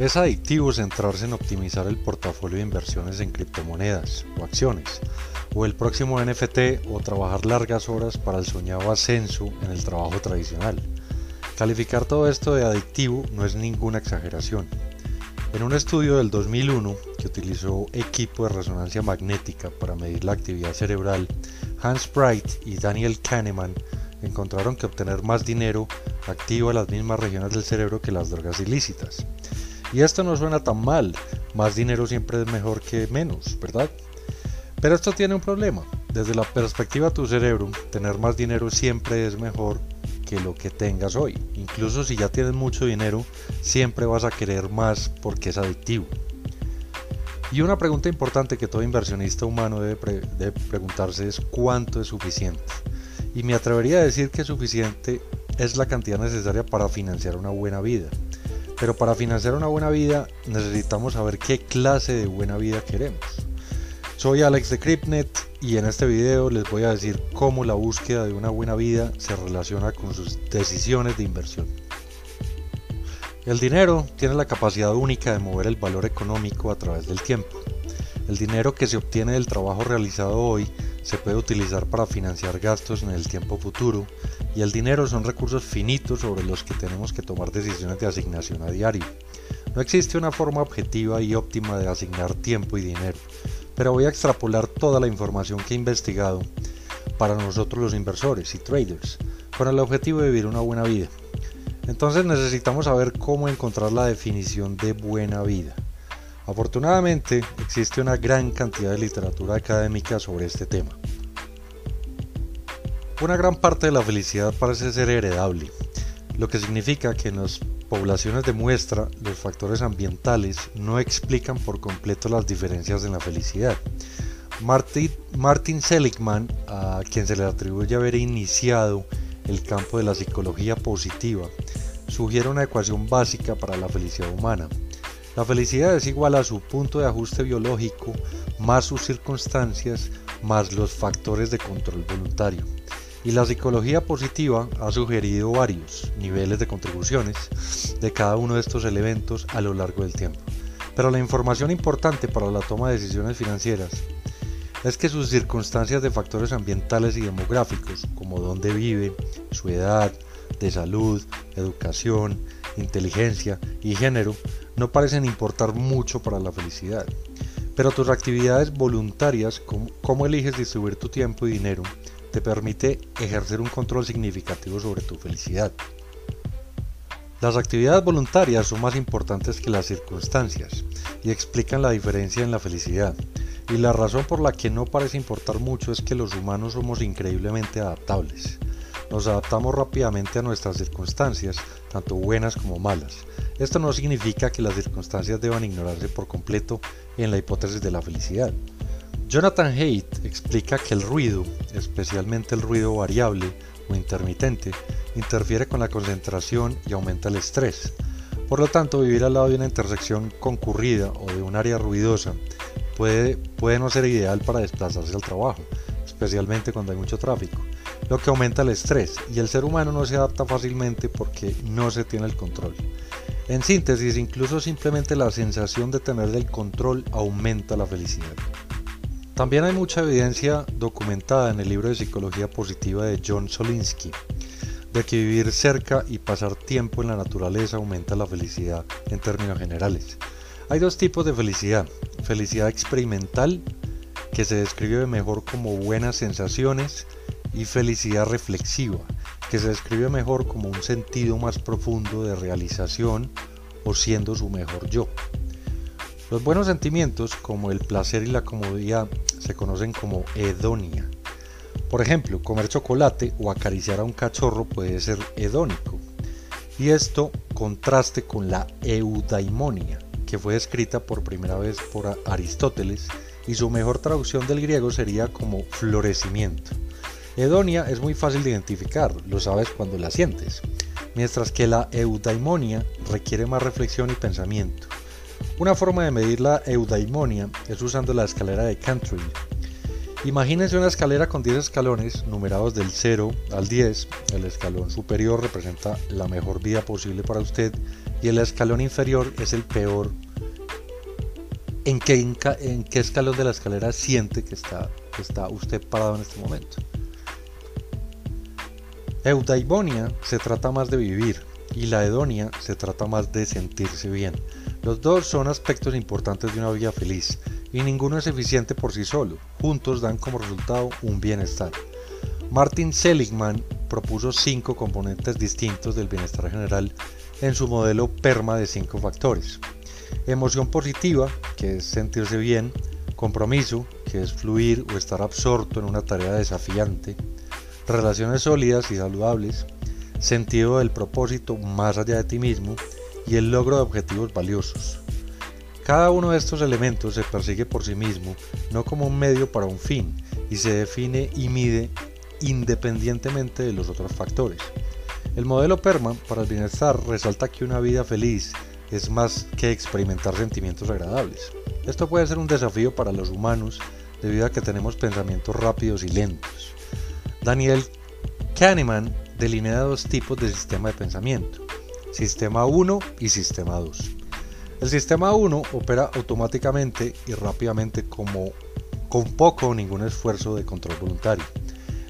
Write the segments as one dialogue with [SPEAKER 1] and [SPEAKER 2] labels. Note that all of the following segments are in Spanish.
[SPEAKER 1] Es adictivo centrarse en optimizar el portafolio de inversiones en criptomonedas o acciones, o el próximo NFT o trabajar largas horas para el soñado ascenso en el trabajo tradicional. Calificar todo esto de adictivo no es ninguna exageración. En un estudio del 2001 que utilizó equipo de resonancia magnética para medir la actividad cerebral, Hans Bright y Daniel Kahneman encontraron que obtener más dinero activa las mismas regiones del cerebro que las drogas ilícitas. Y esto no suena tan mal, más dinero siempre es mejor que menos, ¿verdad? Pero esto tiene un problema. Desde la perspectiva de tu cerebro, tener más dinero siempre es mejor que lo que tengas hoy. Incluso si ya tienes mucho dinero, siempre vas a querer más porque es adictivo. Y una pregunta importante que todo inversionista humano debe, preguntarse es cuánto es suficiente. Y me atrevería a decir que suficiente es la cantidad necesaria para financiar una buena vida. Pero para financiar una buena vida necesitamos saber qué clase de buena vida queremos. Soy Alex de Cryptnet y en este video les voy a decir cómo la búsqueda de una buena vida se relaciona con sus decisiones de inversión. El dinero tiene la capacidad única de mover el valor económico a través del tiempo. El dinero que se obtiene del trabajo realizado hoy se puede utilizar para financiar gastos en el tiempo futuro y el dinero son recursos finitos sobre los que tenemos que tomar decisiones de asignación a diario. No existe una forma objetiva y óptima de asignar tiempo y dinero, pero voy a extrapolar toda la información que he investigado para nosotros los inversores y traders, con el objetivo de vivir una buena vida. Entonces necesitamos saber cómo encontrar la definición de buena vida. Afortunadamente existe una gran cantidad de literatura académica sobre este tema. Una gran parte de la felicidad parece ser heredable, lo que significa que en las poblaciones de muestra los factores ambientales no explican por completo las diferencias en la felicidad. Martin, Martin Seligman, a quien se le atribuye haber iniciado el campo de la psicología positiva, sugiere una ecuación básica para la felicidad humana. La felicidad es igual a su punto de ajuste biológico más sus circunstancias más los factores de control voluntario. Y la psicología positiva ha sugerido varios niveles de contribuciones de cada uno de estos elementos a lo largo del tiempo. Pero la información importante para la toma de decisiones financieras es que sus circunstancias de factores ambientales y demográficos, como dónde vive, su edad, de salud, educación, inteligencia y género, no parecen importar mucho para la felicidad. Pero tus actividades voluntarias, como, cómo eliges distribuir tu tiempo y dinero, te permite ejercer un control significativo sobre tu felicidad. Las actividades voluntarias son más importantes que las circunstancias y explican la diferencia en la felicidad. Y la razón por la que no parece importar mucho es que los humanos somos increíblemente adaptables. Nos adaptamos rápidamente a nuestras circunstancias, tanto buenas como malas. Esto no significa que las circunstancias deban ignorarse por completo en la hipótesis de la felicidad. Jonathan Haidt explica que el ruido, especialmente el ruido variable o intermitente, interfiere con la concentración y aumenta el estrés. Por lo tanto, vivir al lado de una intersección concurrida o de un área ruidosa puede, puede no ser ideal para desplazarse al trabajo, especialmente cuando hay mucho tráfico, lo que aumenta el estrés y el ser humano no se adapta fácilmente porque no se tiene el control. En síntesis, incluso simplemente la sensación de tener el control aumenta la felicidad. También hay mucha evidencia documentada en el libro de Psicología Positiva de John Solinsky, de que vivir cerca y pasar tiempo en la naturaleza aumenta la felicidad en términos generales. Hay dos tipos de felicidad, felicidad experimental, que se describe mejor como buenas sensaciones, y felicidad reflexiva, que se describe mejor como un sentido más profundo de realización o siendo su mejor yo. Los buenos sentimientos, como el placer y la comodidad, se conocen como hedonia. Por ejemplo, comer chocolate o acariciar a un cachorro puede ser hedónico. Y esto contraste con la eudaimonia, que fue escrita por primera vez por Aristóteles y su mejor traducción del griego sería como florecimiento. Hedonia es muy fácil de identificar, lo sabes cuando la sientes, mientras que la eudaimonia requiere más reflexión y pensamiento. Una forma de medir la eudaimonia es usando la escalera de Cantrell Imagínense una escalera con 10 escalones numerados del 0 al 10. El escalón superior representa la mejor vida posible para usted y el escalón inferior es el peor. ¿En qué, escalón de la escalera siente que que está usted parado en este momento? Eudaibonia se trata más de vivir y la hedonia se trata más de sentirse bien. Los dos son aspectos importantes de una vida feliz y ninguno es eficiente por sí solo. Juntos dan como resultado un bienestar. Martin Seligman propuso cinco componentes distintos del bienestar general en su modelo PERMA de cinco factores. Emoción positiva, que es sentirse bien, compromiso, que es fluir o estar absorto en una tarea desafiante, relaciones sólidas y saludables, sentido del propósito más allá de ti mismo y el logro de objetivos valiosos. Cada uno de estos elementos se persigue por sí mismo, no como un medio para un fin, y se define y mide independientemente de los otros factores. El modelo PERMA para el bienestar resalta que una vida feliz es más que experimentar sentimientos agradables. Esto puede ser un desafío para los humanos debido a que tenemos pensamientos rápidos y lentos. Daniel Kahneman delinea dos tipos de sistema de pensamiento, sistema 1 y sistema 2. El sistema 1 opera automáticamente y rápidamente como con poco o ningún esfuerzo de control voluntario.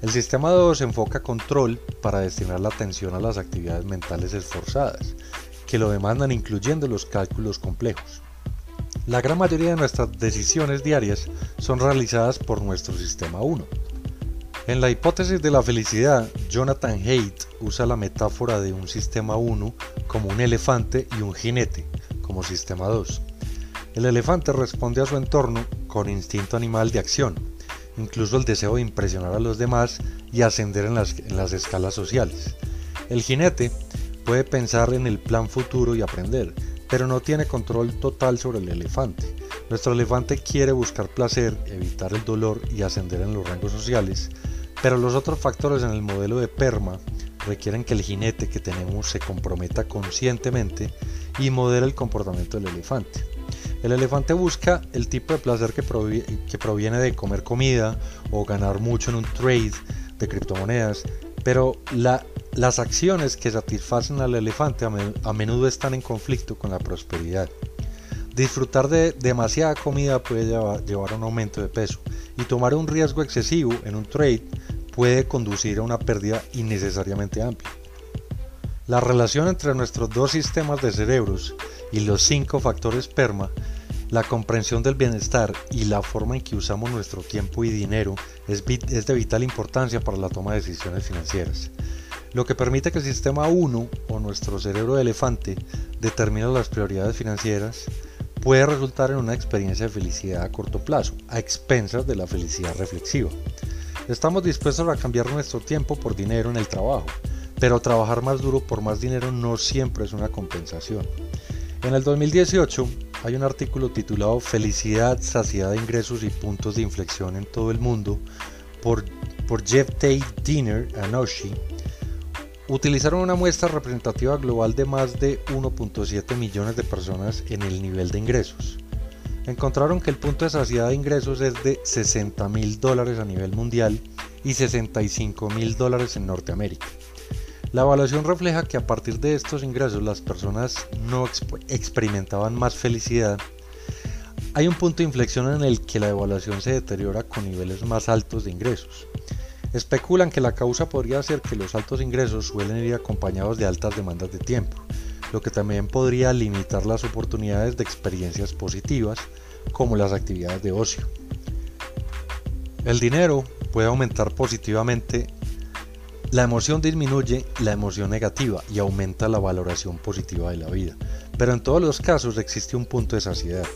[SPEAKER 1] El sistema 2 enfoca control para destinar la atención a las actividades mentales esforzadas, que lo demandan incluyendo los cálculos complejos. La gran mayoría de nuestras decisiones diarias son realizadas por nuestro sistema 1. En la hipótesis de la felicidad, Jonathan Haidt usa la metáfora de un sistema 1 como un elefante y un jinete, como sistema 2. El elefante responde a su entorno con instinto animal de acción, incluso el deseo de impresionar a los demás y ascender en las, en las escalas sociales. El jinete puede pensar en el plan futuro y aprender, pero no tiene control total sobre el elefante. Nuestro elefante quiere buscar placer, evitar el dolor y ascender en los rangos sociales, pero los otros factores en el modelo de PERMA requieren que el jinete que tenemos se comprometa conscientemente y modere el comportamiento del elefante. El elefante busca el tipo de placer que, proviene de comer comida o ganar mucho en un trade de criptomonedas, pero las acciones que satisfacen al elefante a menudo están en conflicto con la prosperidad. Disfrutar de demasiada comida puede llevar a un aumento de peso y tomar un riesgo excesivo en un trade puede conducir a una pérdida innecesariamente amplia. La relación entre nuestros dos sistemas de cerebros y los cinco factores PERMA, la comprensión del bienestar y la forma en que usamos nuestro tiempo y dinero es, de vital importancia para la toma de decisiones financieras, lo que permite que el sistema 1 o nuestro cerebro de elefante determine las prioridades financieras, puede resultar en una experiencia de felicidad a corto plazo, a expensas de la felicidad reflexiva. Estamos dispuestos a cambiar nuestro tiempo por dinero en el trabajo, pero trabajar más duro por más dinero no siempre es una compensación. En el 2018 hay un artículo titulado Felicidad, saciedad de ingresos y puntos de inflexión en todo el mundo por, Jeff Tate Dinner Anoshi. Utilizaron una muestra representativa global de más de 1.7 millones de personas en el nivel de ingresos encontraron que el punto de saciedad de ingresos es de 60 mil dólares a nivel mundial y 65 mil dólares en Norteamérica. La evaluación refleja que a partir de estos ingresos las personas no experimentaban más felicidad. Hay un punto de inflexión en el que la evaluación se deteriora con niveles más altos de ingresos. Especulan que la causa podría ser que los altos ingresos suelen ir acompañados de altas demandas de tiempo, lo que también podría limitar las oportunidades de experiencias positivas como las actividades de ocio. El dinero puede aumentar positivamente, la emoción disminuye la emoción negativa y aumenta la valoración positiva de la vida, pero en todos los casos existe un punto de saciedad.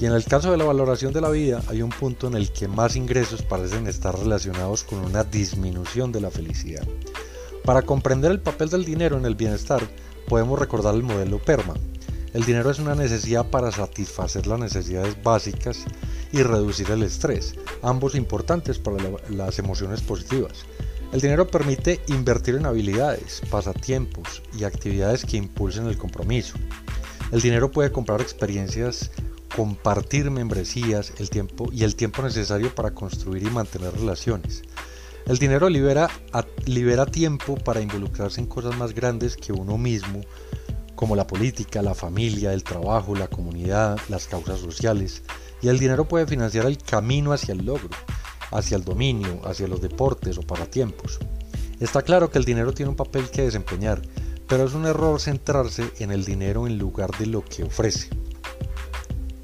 [SPEAKER 1] Y en el caso de la valoración de la vida hay un punto en el que más ingresos parecen estar relacionados con una disminución de la felicidad. Para comprender el papel del dinero en el bienestar, podemos recordar el modelo PERMA. El dinero es una necesidad para satisfacer las necesidades básicas y reducir el estrés, ambos importantes para las emociones positivas. El dinero permite invertir en habilidades, pasatiempos y actividades que impulsen el compromiso. El dinero puede comprar experiencias compartir membresías el tiempo y el tiempo necesario para construir y mantener relaciones. El dinero libera, tiempo para involucrarse en cosas más grandes que uno mismo, como la política, la familia, el trabajo, la comunidad, las causas sociales. Y el dinero puede financiar el camino hacia el logro, hacia el dominio, hacia los deportes o para tiempos. Está claro que el dinero tiene un papel que desempeñar, pero es un error centrarse en el dinero en lugar de lo que ofrece.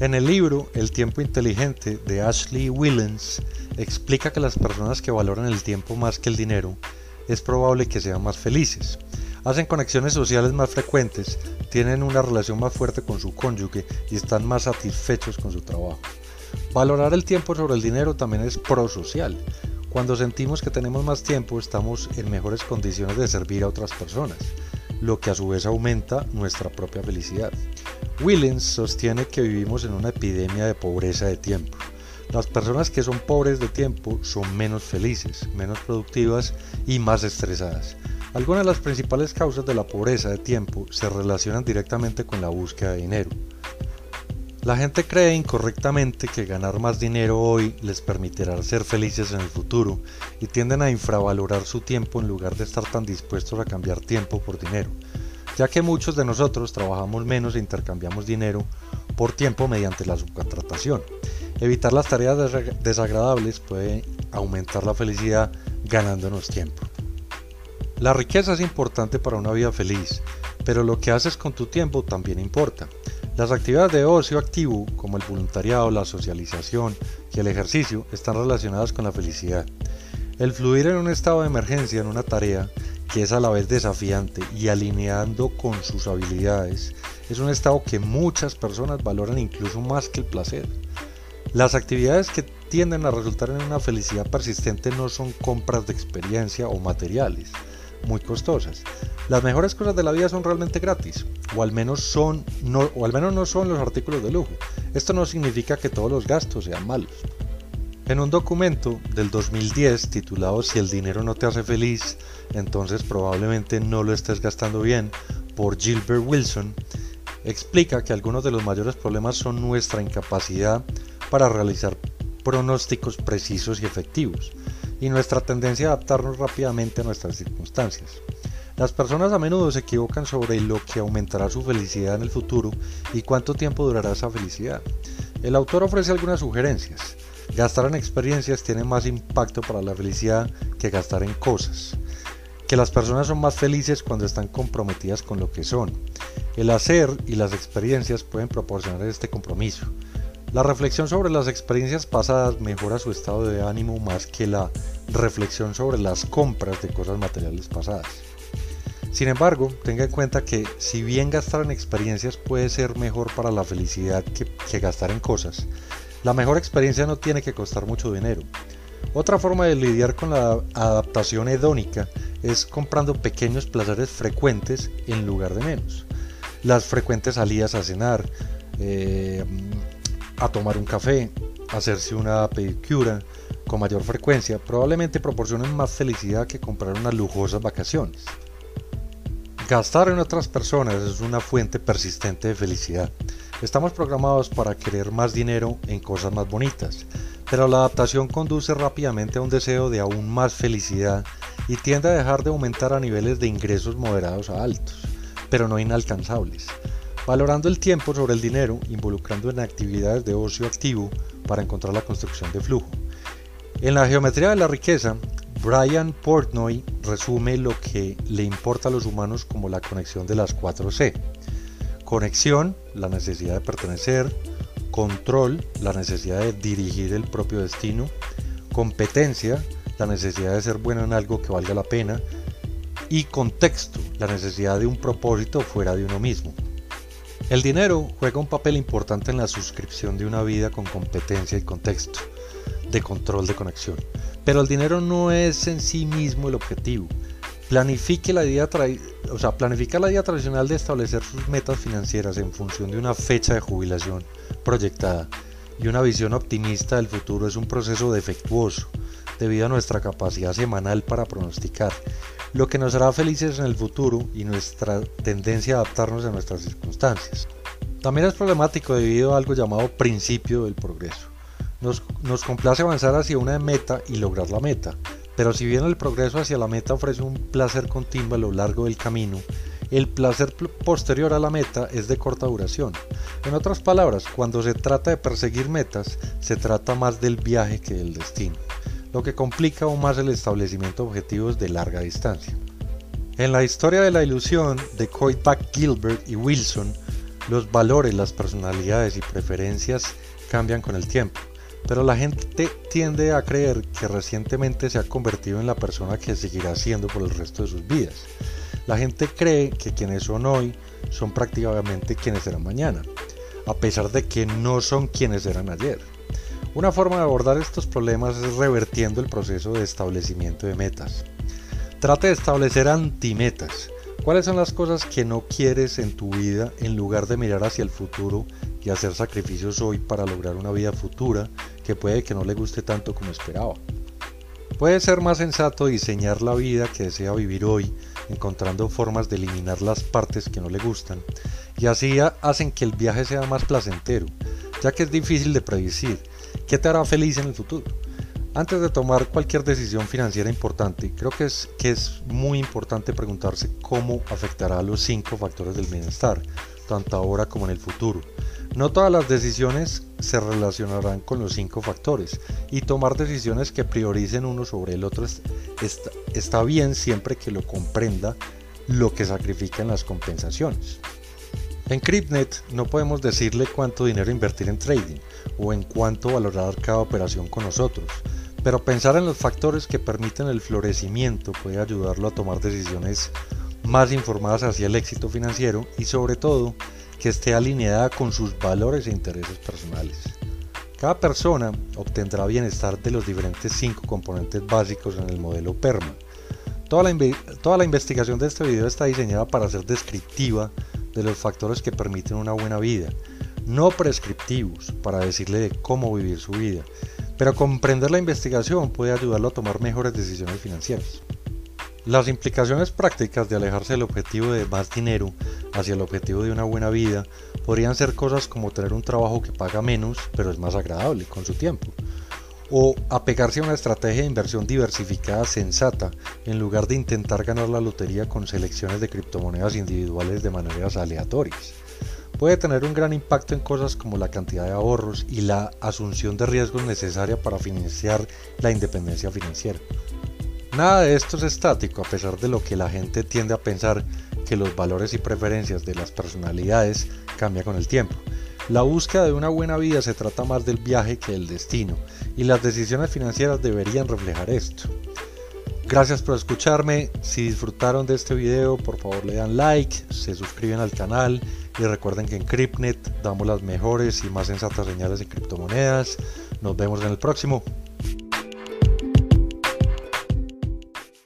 [SPEAKER 1] En el libro El tiempo inteligente de Ashley Willens explica que las personas que valoran el tiempo más que el dinero es probable que sean más felices, hacen conexiones sociales más frecuentes, tienen una relación más fuerte con su cónyuge y están más satisfechos con su trabajo. Valorar el tiempo sobre el dinero también es prosocial. Cuando sentimos que tenemos más tiempo estamos en mejores condiciones de servir a otras personas, lo que a su vez aumenta nuestra propia felicidad. Willens sostiene que vivimos en una epidemia de pobreza de tiempo. Las personas que son pobres de tiempo son menos felices, menos productivas y más estresadas. Algunas de las principales causas de la pobreza de tiempo se relacionan directamente con la búsqueda de dinero. La gente cree incorrectamente que ganar más dinero hoy les permitirá ser felices en el futuro y tienden a infravalorar su tiempo en lugar de estar tan dispuestos a cambiar tiempo por dinero ya que muchos de nosotros trabajamos menos e intercambiamos dinero por tiempo mediante la subcontratación. Evitar las tareas desagradables puede aumentar la felicidad ganándonos tiempo. La riqueza es importante para una vida feliz, pero lo que haces con tu tiempo también importa. Las actividades de ocio activo, como el voluntariado, la socialización y el ejercicio, están relacionadas con la felicidad. El fluir en un estado de emergencia en una tarea que es a la vez desafiante y alineando con sus habilidades, es un estado que muchas personas valoran incluso más que el placer. Las actividades que tienden a resultar en una felicidad persistente no son compras de experiencia o materiales muy costosas. Las mejores cosas de la vida son realmente gratis, o al menos son no, o al menos no son los artículos de lujo. Esto no significa que todos los gastos sean malos. En un documento del 2010 titulado Si el dinero no te hace feliz, entonces probablemente no lo estés gastando bien, por Gilbert Wilson, explica que algunos de los mayores problemas son nuestra incapacidad para realizar pronósticos precisos y efectivos, y nuestra tendencia a adaptarnos rápidamente a nuestras circunstancias. Las personas a menudo se equivocan sobre lo que aumentará su felicidad en el futuro y cuánto tiempo durará esa felicidad. El autor ofrece algunas sugerencias. Gastar en experiencias tiene más impacto para la felicidad que gastar en cosas. Que las personas son más felices cuando están comprometidas con lo que son. El hacer y las experiencias pueden proporcionar este compromiso. La reflexión sobre las experiencias pasadas mejora su estado de ánimo más que la reflexión sobre las compras de cosas materiales pasadas. Sin embargo, tenga en cuenta que si bien gastar en experiencias puede ser mejor para la felicidad que, que gastar en cosas, la mejor experiencia no tiene que costar mucho dinero. Otra forma de lidiar con la adaptación hedónica es comprando pequeños placeres frecuentes en lugar de menos. Las frecuentes salidas a cenar, eh, a tomar un café, hacerse una pedicura con mayor frecuencia probablemente proporcionen más felicidad que comprar unas lujosas vacaciones. Gastar en otras personas es una fuente persistente de felicidad. Estamos programados para querer más dinero en cosas más bonitas, pero la adaptación conduce rápidamente a un deseo de aún más felicidad y tiende a dejar de aumentar a niveles de ingresos moderados a altos, pero no inalcanzables, valorando el tiempo sobre el dinero, involucrando en actividades de ocio activo para encontrar la construcción de flujo. En la geometría de la riqueza, Brian Portnoy resume lo que le importa a los humanos como la conexión de las 4 C Conexión, la necesidad de pertenecer. Control, la necesidad de dirigir el propio destino. Competencia, la necesidad de ser bueno en algo que valga la pena. Y contexto, la necesidad de un propósito fuera de uno mismo. El dinero juega un papel importante en la suscripción de una vida con competencia y contexto, de control de conexión. Pero el dinero no es en sí mismo el objetivo, Planifique la idea o sea, planifica la idea tradicional de establecer sus metas financieras en función de una fecha de jubilación proyectada y una visión optimista del futuro es un proceso defectuoso debido a nuestra capacidad semanal para pronosticar, lo que nos hará felices en el futuro y nuestra tendencia a adaptarnos a nuestras circunstancias. También es problemático debido a algo llamado principio del progreso. Nos, nos, complace avanzar hacia una meta y lograr la meta, pero si bien el progreso hacia la meta ofrece un placer continuo a lo largo del camino, el placer posterior a la meta es de corta duración. En otras palabras, cuando se trata de perseguir metas, se trata más del viaje que del destino, lo que complica aún más el establecimiento de objetivos de larga distancia. En la historia de la ilusión de Coitbach, Gilbert y Wilson, los valores, las personalidades y preferencias cambian con el tiempo, pero la gente tiende a creer que recientemente se ha convertido en la persona que seguirá siendo por el resto de sus vidas. La gente cree que quienes son hoy son prácticamente quienes serán mañana, a pesar de que no son quienes eran ayer. Una forma de abordar estos problemas es revertiendo el proceso de establecimiento de metas. Trate de establecer antimetas, ¿Cuáles son las cosas que no quieres en tu vida en lugar de mirar hacia el futuro y hacer sacrificios hoy para lograr una vida futura que puede que no le guste tanto como esperaba? Puede ser más sensato diseñar la vida que desea vivir hoy, encontrando formas de eliminar las partes que no le gustan, y así hacen que el viaje sea más placentero, ya que es difícil de predecir qué te hará feliz en el futuro. Antes de tomar cualquier decisión financiera importante, creo que es, que es muy importante preguntarse cómo afectará a los cinco factores del bienestar, tanto ahora como en el futuro. No todas las decisiones se relacionarán con los cinco factores y tomar decisiones que prioricen uno sobre el otro está, está bien siempre que lo comprenda lo que sacrifican las compensaciones. En CryptNet no podemos decirle cuánto dinero invertir en trading o en cuánto valorar cada operación con nosotros, pero pensar en los factores que permiten el florecimiento puede ayudarlo a tomar decisiones más informadas hacia el éxito financiero y sobre todo que esté alineada con sus valores e intereses personales. Cada persona obtendrá bienestar de los diferentes cinco componentes básicos en el modelo PERMA. Toda la, toda la investigación de este video está diseñada para ser descriptiva de los factores que permiten una buena vida, no prescriptivos para decirle de cómo vivir su vida, pero comprender la investigación puede ayudarlo a tomar mejores decisiones financieras. Las implicaciones prácticas de alejarse del objetivo de más dinero hacia el objetivo de una buena vida podrían ser cosas como tener un trabajo que paga menos pero es más agradable con su tiempo, o apegarse a una estrategia de inversión diversificada sensata en lugar de intentar ganar la lotería con selecciones de criptomonedas individuales de maneras aleatorias puede tener un gran impacto en cosas como la cantidad de ahorros y la asunción de riesgos necesaria para financiar la independencia financiera. Nada de esto es estático a pesar de lo que la gente tiende a pensar que los valores y preferencias de las personalidades cambian con el tiempo. La búsqueda de una buena vida se trata más del viaje que del destino y las decisiones financieras deberían reflejar esto. Gracias por escucharme, si disfrutaron de este video por favor le dan like, se suscriben al canal y recuerden que en CryptNet damos las mejores y más sensatas señales de criptomonedas. Nos vemos en el próximo.